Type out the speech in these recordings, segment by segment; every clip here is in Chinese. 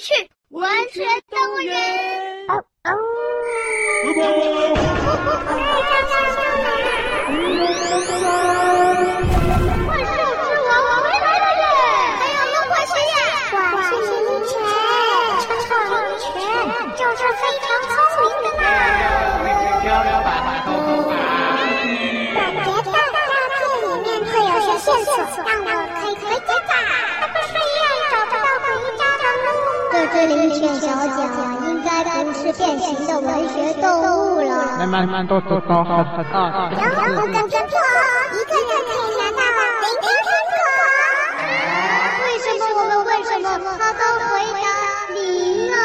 去文学动物园。哦哦。怪兽之王回来了耶！还有龙怪兽呀！哇，谢谢林泉，臭臭林泉就是非常聪明的呢。漂亮白白头头发。感觉到照片里面会有些线索，让我路。这只林泉小姐应该不是变形的文学动物了。慢慢慢，都都都好好大。然后我感觉破，一个人可以拿到林泉苹果。为什么我们问什么，他都回答林啊？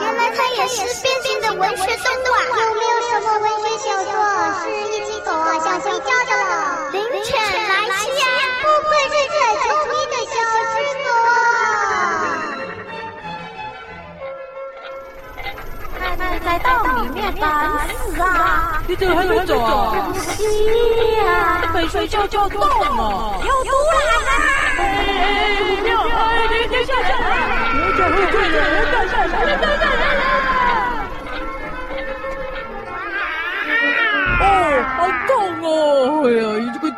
原来他也是变形的文学动物啊！有没有什么文学小说是一起走啊想回家的？林泉来袭呀！不愧是最聪明在洞里面等死啊！你怎么还没走啊？是呀，快睡觉就动了！有毒啦！哎哎，不要！哎，你别下来！别讲会对的，别掉下来！别掉下来了！哦，好痛哦！哎呀，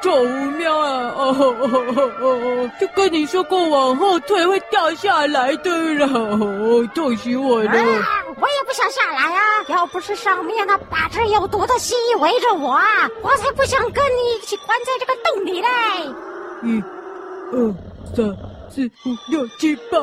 臭狐喵啊！哦哦哦哦哦！就跟你说过，往后退会掉下来的了。哦，痛死我了！我也不想下来啊！要不是上面那八只有毒的蜥蜴围着我啊，我才不想跟你一起关在这个洞里嘞！一、二、三、四、五、六、七、八。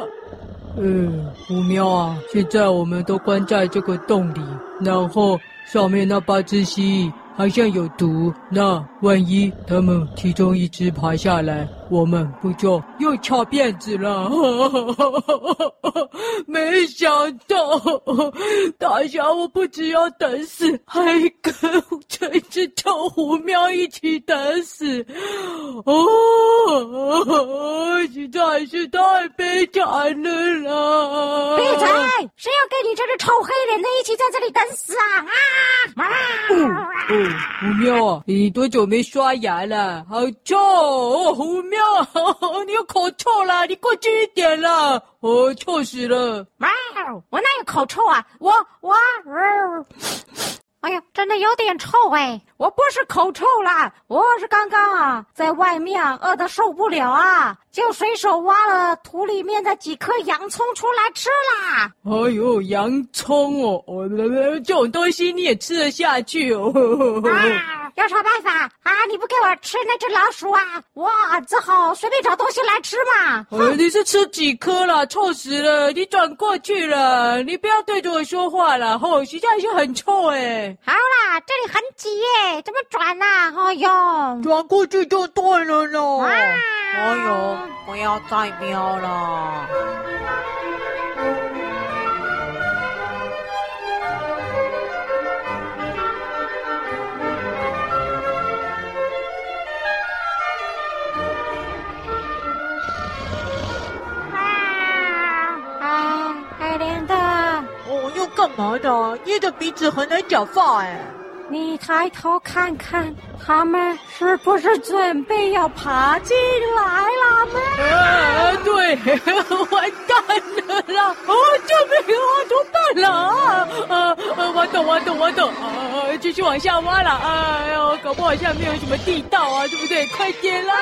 嗯，五喵啊，现在我们都关在这个洞里，然后上面那八只蜥蜴好像有毒，那万一他们其中一只爬下来，我们不就又翘辫子了？没想到，大侠我不只要等死，还跟这只臭狐喵一起等死，哦，实在是太悲惨了啦！闭嘴！谁要跟你这只臭黑脸的一起在这里等死啊？啊！哦哦，狐喵啊，你多久没刷牙了？好臭哦，狐喵！哦，你有口臭啦！你过去一点啦！哦，臭死了！哇，我哪有口臭啊？我我，呃，哎呀，真的有点臭哎！我不是口臭啦，我是刚刚啊，在外面饿得受不了啊，就随手挖了土里面的几颗洋葱出来吃啦。哎呦，洋葱哦，哦，这种东西你也吃得下去哦？啊，有啥办法啊？你不给我吃那只老鼠啊？我只好随便找东西来吃嘛。呃，你是吃几颗了？臭死了！你转过去了，你不要对着我说话了。吼，实在是很臭哎。好啦，这里很挤耶。怎么转呐、啊？哎呦，转过去就对了呢。啊、哎呦，不要再喵了。毛的？捏着鼻子很难讲话哎。你抬头看看，他们是不是准备要爬进来了吗？啊，对，完蛋了啦！哦，救命啊！怎么办了啊？啊，啊，挖洞，挖洞，挖洞！啊，继续往下挖了！哎呦，搞不好下面有什么地道啊，对不对？快点啦！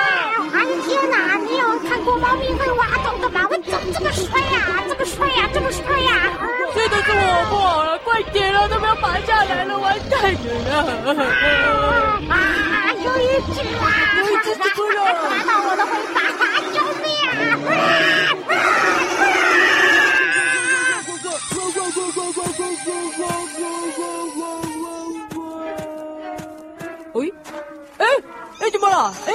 哎天哪，你有看过猫咪会挖洞的吗？我怎么这么帅呀？这么帅呀？这么帅呀？这都是我不好了，快点了，都不要爬下来了，完蛋了！啊啊！有一只啊！有一只怎么了？抓到我的尾巴！救命啊！喂，哎哎，怎么了？哎，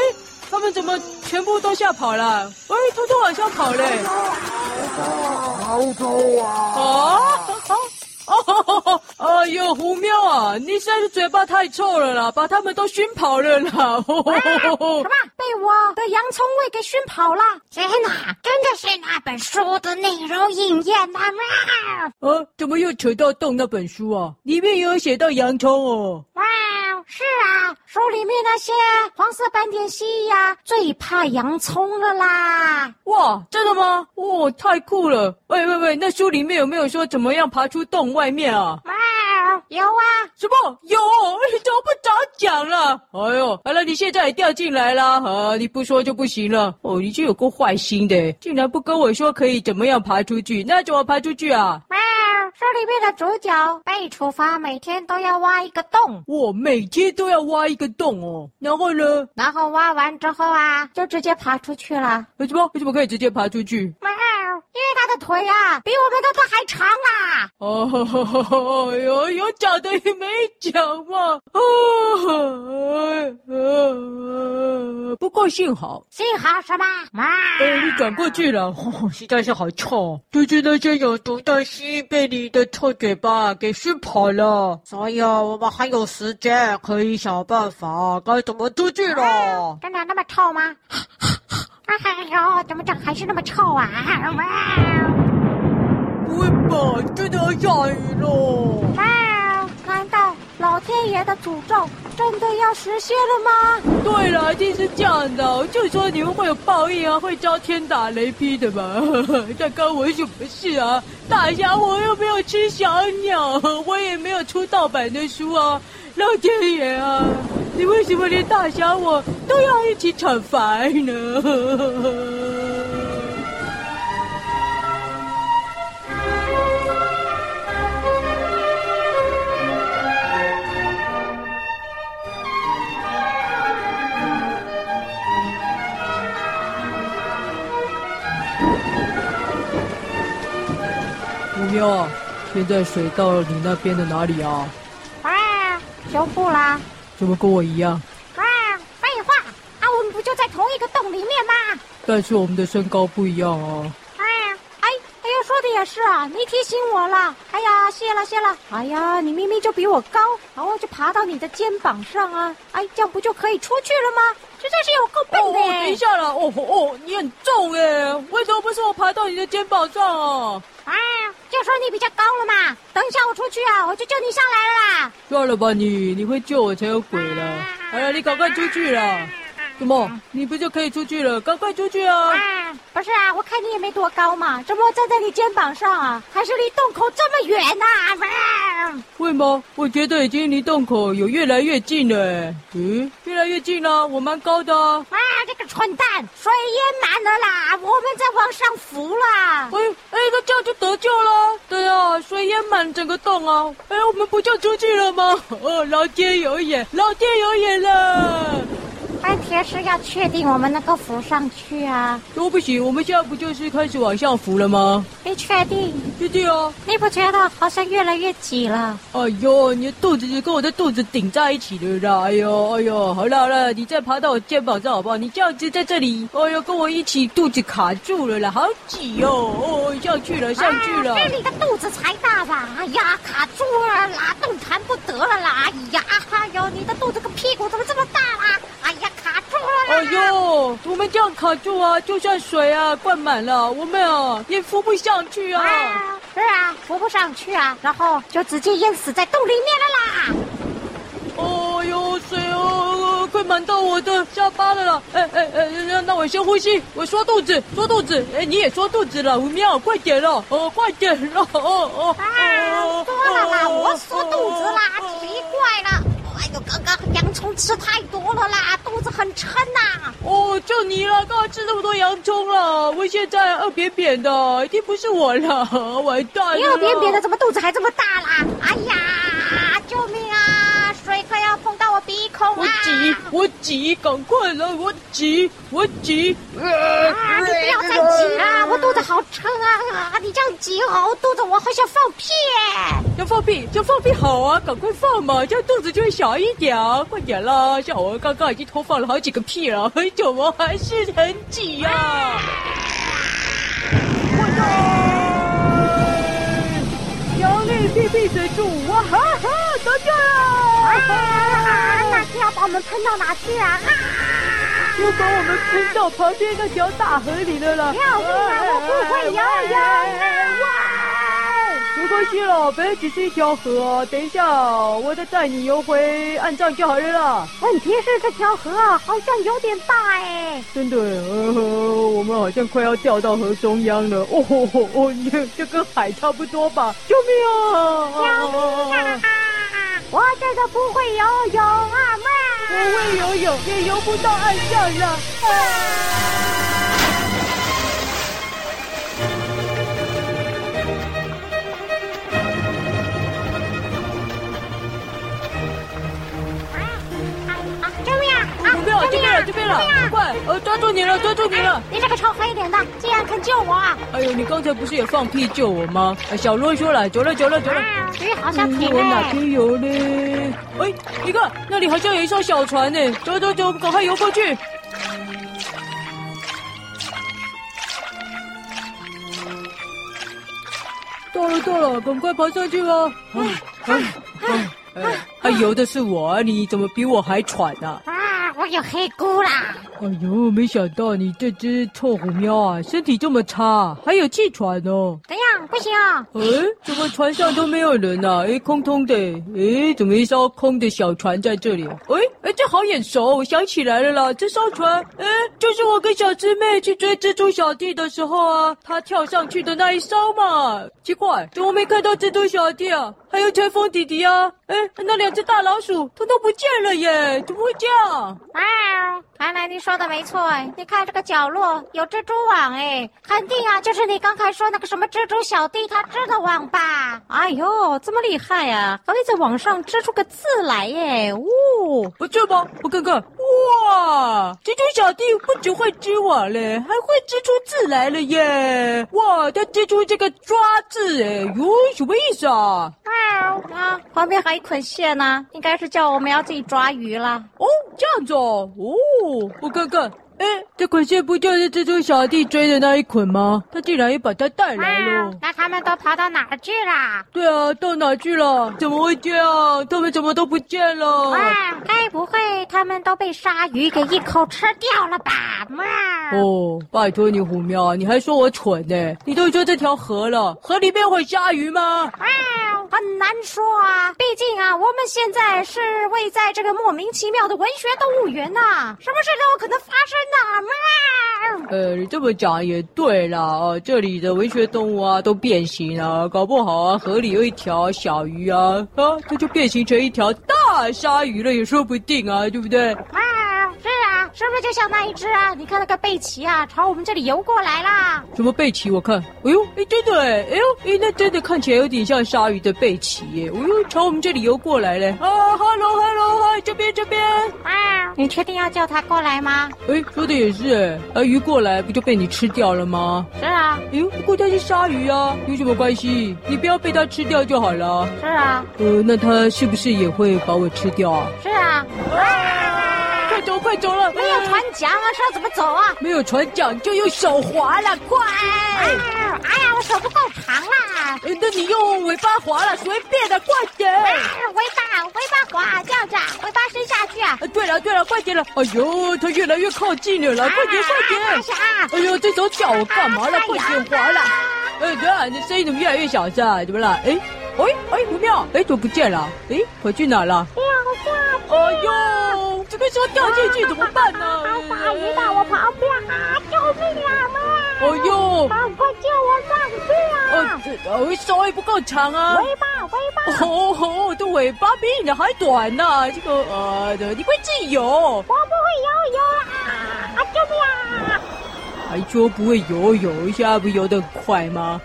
他们怎么全部都吓跑了？哎，偷偷往下跑嘞！好臭啊！啊！好。哦，哎呦，狐喵啊！你现在是嘴巴太臭了啦，把他们都熏跑了啦！啊、什么？被我的洋葱味给熏跑了？天哪，真的是那本本书的内容应验了吗？啊，怎么又扯到动那本书啊？里面也有写到洋葱哦。哇，是啊，书里面那些黄色斑点蜥蜴呀，最怕洋葱了啦。哇，真的吗？哇，太酷了！喂喂喂，那书里面有没有说怎么样爬出洞外面啊？哇，有啊。什么？有？你怎么不早讲了？哎呦，好了，你现在也掉进来了啊！你不说就不行了。哦，你就有够坏心的，竟然不跟我说可以怎么样爬出去？那怎么爬出去啊？哇，书里面的主角被处罚，每天都要挖一个洞。我每天都要挖一个洞哦。然后呢？然后挖完之后啊，就直接爬出去了。为什么？为什么可以直接爬出去？哇，因为他的腿啊，比我们的都还长啦。哦，有有脚的也没脚嘛。啊，不过幸好，幸好什么？哇，哎，你转过去了，实在是好臭，就是那些有毒的蜥被你的臭嘴巴给熏跑了。所以啊，我们还有时间，可以想办法该怎么出去了。真的那么臭吗？哎呦，怎么这还是那么臭啊？不会吧，真的要下雨了。难道老天爷的诅咒真的要实现了吗？对了，一定是这样的。就说你们会有报应啊，会遭天打雷劈的吧。这关我什么事啊？大侠我又没有吃小鸟，我也没有出盗版的书啊。老天爷啊，你为什么连大侠我都要一起惩罚呢？妞啊，现在水到了你那边的哪里啊？啊，修复啦。怎么跟我一样？啊，废话，啊，我们不就在同一个洞里面吗？但是我们的身高不一样哦。啊，哎，哎呦，说的也是啊，你提醒我了。哎呀，谢了谢了。哎呀，你明明就比我高，然后就爬到你的肩膀上啊。哎，这样不就可以出去了吗？实在是有够笨的。哦，等一下了，哦哦，你很重哎，为什么不是我爬到你的肩膀上啊？啊，就说你比较高了嘛。等一下我出去啊，我就救你上来了啦。算了吧你，你会救我才有鬼了。好了，你赶快出去了。怎么？你不就可以出去了？赶快出去啊！啊，不是啊，我看你也没多高嘛，怎么站在你肩膀上啊？还是离洞口这么远呢？啊？会吗？我觉得已经离洞口有越来越近了。嗯，越来越近了，我蛮高的。啊，这个蠢蛋，水淹满了啦，我们在往上浮啦。哎哎，那这样就得救了。对啊，水淹满整个洞啊。哎，我们不就出去了吗？哦，老天有眼，老天有眼了。问题是要确定我们能够浮上去啊！都不行，我们现在不就是开始往上浮了吗？你确定？确定哦！你不觉得好像越来越挤了？哎呦，你的肚子就跟我的肚子顶在一起了啦！哎呦哎呦，好了好了，你再爬到我肩膀上好不好？你这样子在这里，哎呦，跟我一起肚子卡住了啦，好挤哦！哦，上去了上去了！是你的肚子才大吧？哎呀，卡住了啦，动弹不得了啦！哎呀，哎呦，你的肚子跟屁股怎么这么大啦？哎呀！哎呦，我们这样卡住啊，就算水啊灌满了，我们啊也浮不上去啊。啊是啊，浮不上去啊，然后就直接淹死在洞里面了啦。哦呦，水哦，快满到我的下巴了啦！哎哎哎，那那我先呼吸，我缩肚子，缩肚子。哎，你也缩肚子了，五秒，快点了，哦，快点了，哦哦。啊，缩了啦，我缩肚子啦，奇怪了。哎呦，刚刚洋葱吃太多了啦，肚子很撑呐。哦，就你了，刚刚吃那么多洋葱了，我现在饿扁扁的，一定不是我了，完蛋了。你饿扁扁的，怎么肚子还这么大啦？哎呀，到我挤，我挤，赶快来，我挤，我挤。啊，你不要再挤了，我肚子好撑啊！啊，你这样挤哦，我肚子我好想放屁。要放屁就放屁好啊，赶快放嘛，这样肚子就会小一点啊，快点啦！像我刚刚已经偷放了好几个屁了，怎么还是很挤呀？我的，用力屁屁水柱，哇哈哈，得救了！啊，我们喷到哪去啊？啊又把我们喷到旁边那条大河里了啦！要命啊！我不会游泳！没关系了，本来只是一条河啊，等一下我再带你游回岸上就好了啦。问题是这条河啊，好像有点大哎。真的，呃，我们好像快要掉到河中央了。哦吼吼哦，这跟海差不多吧？救命啊！救命啊！我真的不会游泳啊，妈！不会游泳，也游不到岸上了。啊这边了，这边了快！呃，抓住你了，抓住你了！你这个臭黑脸的，竟然肯救我啊！哎呦，你刚才不是也放屁救我吗？小罗说了，走了，走了，走了。鱼好像停了。我哪边游呢？哎，你看那里好像有一艘小船呢，走走走，赶快游过去。到了到了，赶快爬上去吧！哎哎哎，还游的是我，你怎么比我还喘呢？有黑菇啦！哎呦，没想到你这只臭虎喵啊，身体这么差，还有气喘哦！怎样？不行啊！哎，怎么船上都没有人啊？哎，空空的。哎，怎么一艘空的小船在这里？哎哎，这好眼熟！我想起来了啦，这艘船，哎，就是我跟小师妹去追蜘蛛小弟的时候啊，他跳上去的那一艘嘛。奇怪，怎么没看到蜘蛛小弟啊？还有台风弟弟啊！哎，那两只大老鼠通通不见了耶！怎么会这样？啊，看来你说的没错！你看这个角落有蜘蛛网哎，肯定啊，就是你刚才说那个什么蜘蛛小弟他织的网吧？哎呦，这么厉害啊！还会在网上织出个字来耶！哦，不这吗？我看看，哇，蜘蛛小弟不只会织网嘞，还会织出字来了耶！哇，他织出这个抓字哎，哟，什么意思啊？啊，旁边还有一捆线呢，啊，应该是叫我们要自己抓鱼了。哦，这样子哦，哦，我看看。哎，这捆线不就是蜘蛛小弟追的那一捆吗？他竟然也把它带来了。那他们都跑到哪儿去了？对啊，到哪去了？怎么会这样？他们怎么都不见了？哇，该不会他们都被鲨鱼给一口吃掉了吧？妈！哦，拜托你虎喵，你还说我蠢呢？你都已经这条河了，河里面会鲨鱼吗？哇，很难说啊，毕竟啊，我们现在是位在这个莫名其妙的文学动物园呐，什么事都有可能发生。的、啊？呃，你这么讲也对啦，哦，这里的文学动物啊都变形了，搞不好啊河里有一条小鱼啊，啊，它就变形成一条大鲨鱼了，也说不定啊，对不对？啊，是啊，是不是就像那一只啊？你看那个贝奇啊，朝我们这里游过来啦。什么贝奇？我看，哎呦，哎，真的哎，哎呦，哎，那真的看起来有点像鲨鱼的贝奇耶，哎呦，朝我们这里游过来嘞。啊，hello，hello，嗨，这边这边。啊，你确定要叫它过来吗？哎。说的也是哎，啊鱼过来不就被你吃掉了吗？是啊，哎呦，不过它是鲨鱼啊，有什么关系？你不要被它吃掉就好了。是啊，呃，那它是不是也会把我吃掉啊？是啊，啊，快走快走了，没有船桨啊，是要怎么走啊？没有船桨就用手划了，快！哎呀，我手不够长啦。那你用尾巴划了，随便的，快点。尾巴尾巴划，这样子，尾巴伸下去啊。对了对了，快点了，哎呦。它越来越靠近了，来，快点，快点！哎呦，这手脚干嘛了？快点划了！哎，对啊，你声音怎么越来越小声？怎么了？哎，哎，哎，不妙！哎，怎么不见了？哎，跑去哪了？掉下去！哎呦，这个说掉进去怎么办呢？鲨鱼到我旁边啊！救命啊！妈！哎呦，快救我上去啊！呃，我手也不够长啊。尾巴，尾巴。哦吼，我的尾巴比你的还短呢。这个呃，你会自己游？我不会游泳啊！救命啊！还说不会游泳，现在不游得很快吗？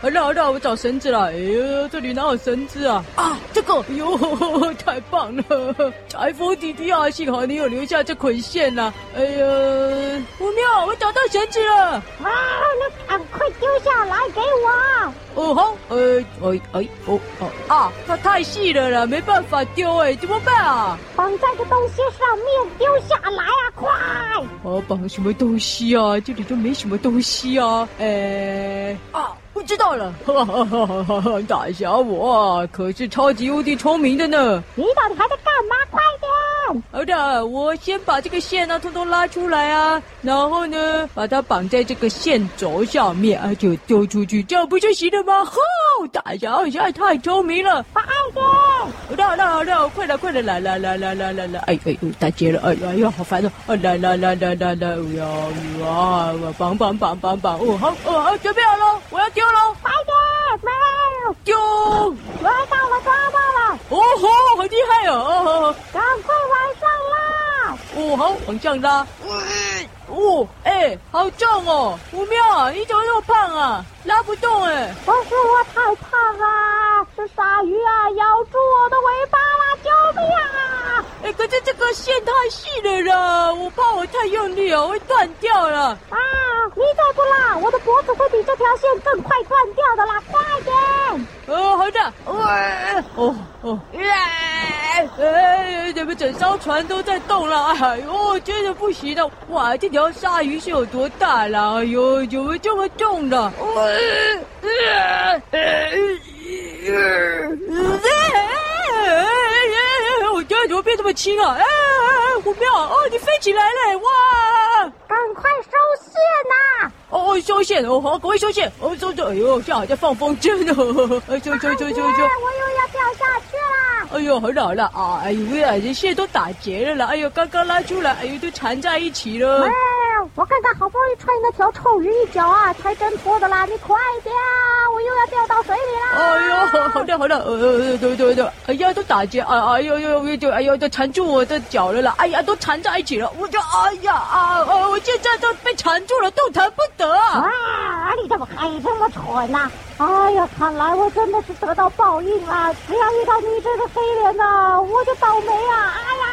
好了好了，我找绳子了。哎呦，这里哪有绳子啊？啊，这个，哎呦，太棒了！台风弟弟啊，幸好你有留下这捆线呐、啊。哎呀，虎喵，我找到绳子了。啊，那赶快丢下来给我。哦吼，呃，哎哎哦哦啊，它太细了啦，没办法丢哎，怎么办啊？绑在这东西上面丢下来啊，快！哦，绑什么东西啊？这里都没什么东西啊。哎啊。我知道了，哈哈哈哈哈！大侠我可是超级无敌聪明的呢。你到底还在？好的，我先把这个线呢，通通拉出来啊，然后呢，把它绑在这个线轴上面，啊，就丢出去，这样不就行了吗？吼，大家现在太聪明了，快点！好的，好的，好的，快点，快点，来来来来来来来，哎哎呦，打结了，哎呀哎呀，好烦哦，啊，来来来来来来，哎呀哇，绑绑绑绑绑，哦好，哦好，准备好了，我要丢了，快点，没有，丢，我要，哦吼，好厉害哦，哦，赶快往上拉，哦好，往上拉，喂，哦，哎，好重哦，五妙啊，你怎么那么胖啊？拉不动哎，不是我太胖啊，是鲨鱼啊咬住我的尾巴了，救命啊！哎，可是这个线太细了啦，我怕我太用力哦，会断掉了。啊，你再不拉，我的脖子会比这条线更快断掉的啦，快点！哦，好的，喂，哦哦，哎，哎，怎么整艘船都在动了？哎呦，真的不行了！哇，这条鲨鱼是有多大了？哎呦，怎么这么重的？呃呃呃怎么变这么轻啊？哎哎哎，虎喵，哦，你飞起来了！哇，赶快收线呐！哦，收线，哦，好，赶快收线！哦，收着，哎呦，这样好像放风筝哦！哎，收收收收收！我又要掉下去啦！哎呦，好了好了啊！哎呦呀，这线都打结了啦！哎呦，刚刚拉出来，哎呦，都缠在一起了。我看他好不容易踹那条臭鱼一脚啊，才挣脱的啦！你快点啊，我又要掉到水里啦！哎呦，好的好的，呃，对对对，哎呀，都打结，哎哎呦呦呦，哎呦，都缠住我的脚了啦！哎呀，都缠在一起了，我就哎呀啊，我现在都被缠住了，动弹不得啊！你怎么可以这么蠢呐？哎呀，看来我真的是得到报应了，只要遇到你这个黑脸呐，我就倒霉啊！哎呀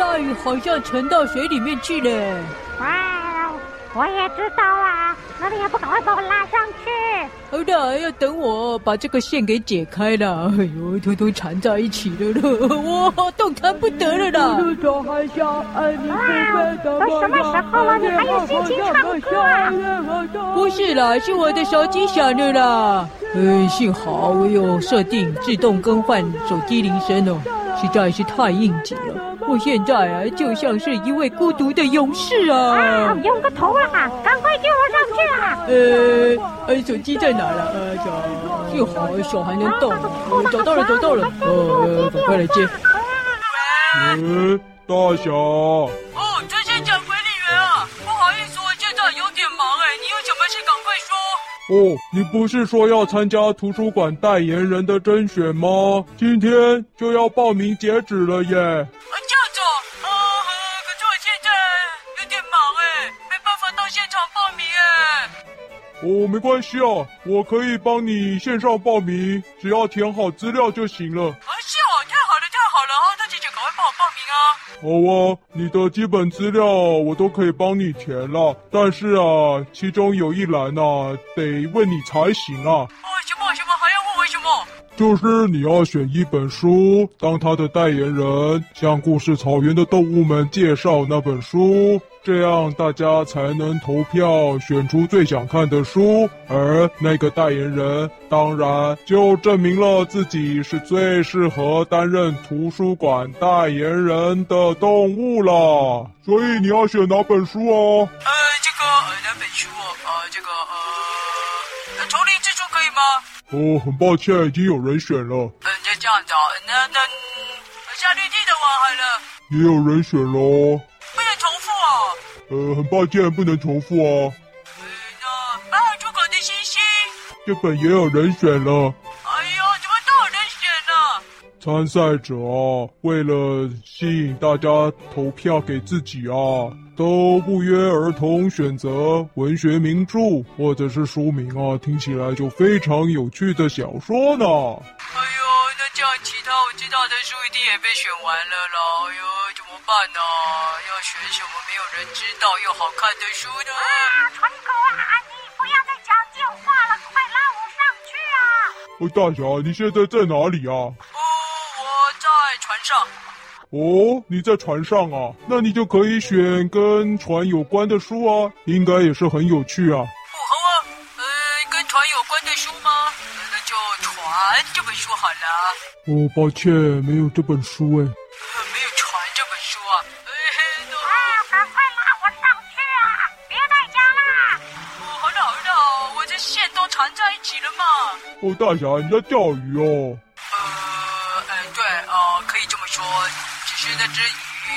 鲨鱼好像沉到水里面去了。哇，我也知道啊，那你也不赶快把我拉上去？好的，要等我把这个线给解开了。哎呦，偷偷缠在一起了了，哇，动弹不得了啦！小海虾，爱你都什么时候了，你还有心情唱歌啊？不是啦，是我的手机响了啦。哎，幸好我有设定自动更换手机铃声哦，实在是太应景了。我现在啊，就像是一位孤独的勇士啊！啊，用个头啊！赶快接我上去啊！呃，呃，手机在哪了？呃，幸好手还能动。呃，找到了，找到了。呃，赶快来接。喂，大侠。哦，这是讲管理员啊，不好意思，我现在有点忙哎，你有什么事赶快说。哦，你不是说要参加图书馆代言人的甄选吗？今天就要报名截止了耶。哦，没关系啊，我可以帮你线上报名，只要填好资料就行了。啊，是哦，太好了，太好了啊！那姐姐赶快帮我报名啊！好啊，你的基本资料我都可以帮你填了，但是啊，其中有一栏啊，得问你才行啊。哦，什么什么还要问为什么？就是你要选一本书当它的代言人，向故事草原的动物们介绍那本书。这样大家才能投票选出最想看的书，而那个代言人当然就证明了自己是最适合担任图书馆代言人的动物了。所以你要选哪本书哦？呃，这个呃哪本书哦？呃，这个呃，丛林之书可以吗？哦，很抱歉，已经有人选了。嗯，就这样子啊，那那夏绿蒂的我好了。也有人选喽。呃，很抱歉，不能重复哦。嗯，那啊，出口的星星，这本也有人选了。哎呦，怎么都有人选呢？参赛者啊，为了吸引大家投票给自己啊，都不约而同选择文学名著或者是书名啊，听起来就非常有趣的小说呢。这样其他我知道的书一定也被选完了啦。哎呦。办呢？要选什么没有人知道又好看的书呢？啊，川哥啊，你不要再讲电话了，快拉我上去啊！哦，大侠，你现在在哪里啊？哦，我在船上。哦，你在船上啊？那你就可以选跟船有关的书啊，应该也是很有趣啊，哦，抱歉，没有这本书哎。没有《船》这本书啊？哎嘿，啊，赶快拉我上去啊！别再讲了。哦，好了好了，我这线都缠在一起了嘛。哦，大侠，你在钓鱼哦？呃，哎，对，呃，可以这么说。只是那只鱼，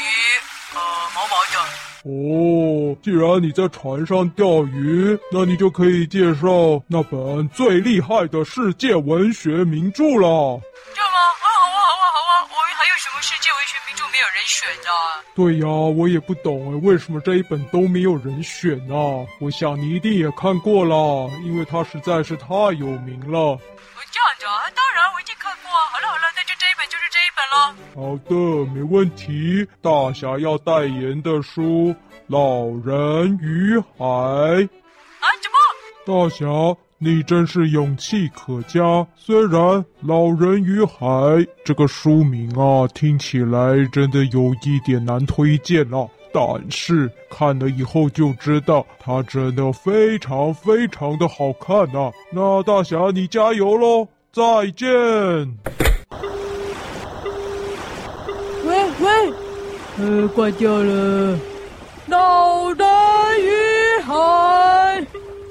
呃，毛毛的。哦，既然你在船上钓鱼，那你就可以介绍那本最厉害的世界文学名著了。选的？对呀，我也不懂哎，为什么这一本都没有人选呢？我想你一定也看过了，因为它实在是太有名了。这样的啊，当然我已经看过啊。好了好了，那就这一本就是这一本了。好的，没问题。大侠要代言的书《老人与海》。啊？什么？大侠，你真是勇气可嘉。虽然《老人与海》这个书名啊，听起来真的有一点难推荐了。但是看了以后就知道，它真的非常非常的好看呐、啊！那大侠你加油喽！再见。喂喂，呃，挂掉了。老人与海，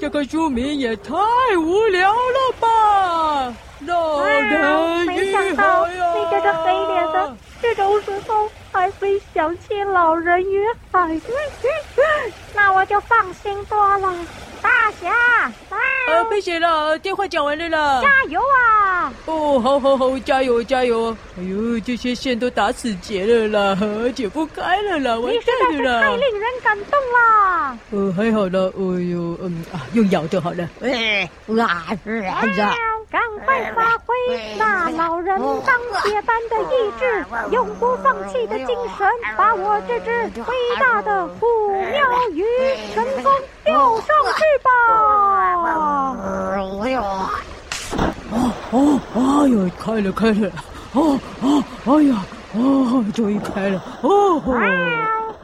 这个书名也太无聊了吧！老人啊，哎、你这个黑脸的，这种时候。还会想起老人与海，那我就放心多了。大侠，呃，别写了，电话讲完了啦。加油啊！哦，好好好，加油加油！哎呦，这些线都打死结了啦，解不开了啦，完蛋了太令人感动啦。呃，还好了，哎呦，嗯啊，用咬就好了。哎，啊，是啊。赶快发挥那老人钢铁般的意志，永不放弃的精神，把我这只伟大的虎庙鱼成功钓上去吧！哎呦，哦哦，哎呦，开了开了，哦哦，哎呀，哦，终于开了，哦。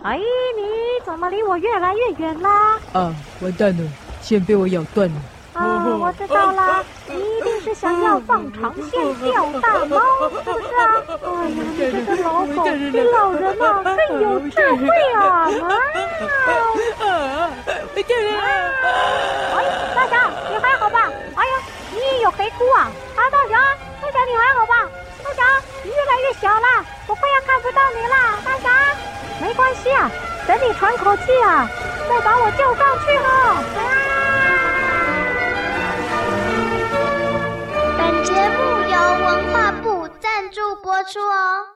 哎，你怎么离我越来越远啦？啊，完蛋了，线被我咬断了。啊，我知道啦，你 是想要放长线钓大猫，是不是啊？哎呀，你这个老狗比老人啊！更有智慧啊！啊！哎，大侠，你还好吧？哎呀，你也有黑菇啊！啊，大侠，大侠你还好吧？大侠，你越来越小了，我快要看不到你了。大侠，没关系啊，等你喘口气啊，再把我救上去了。本节目由文化部赞助播出哦。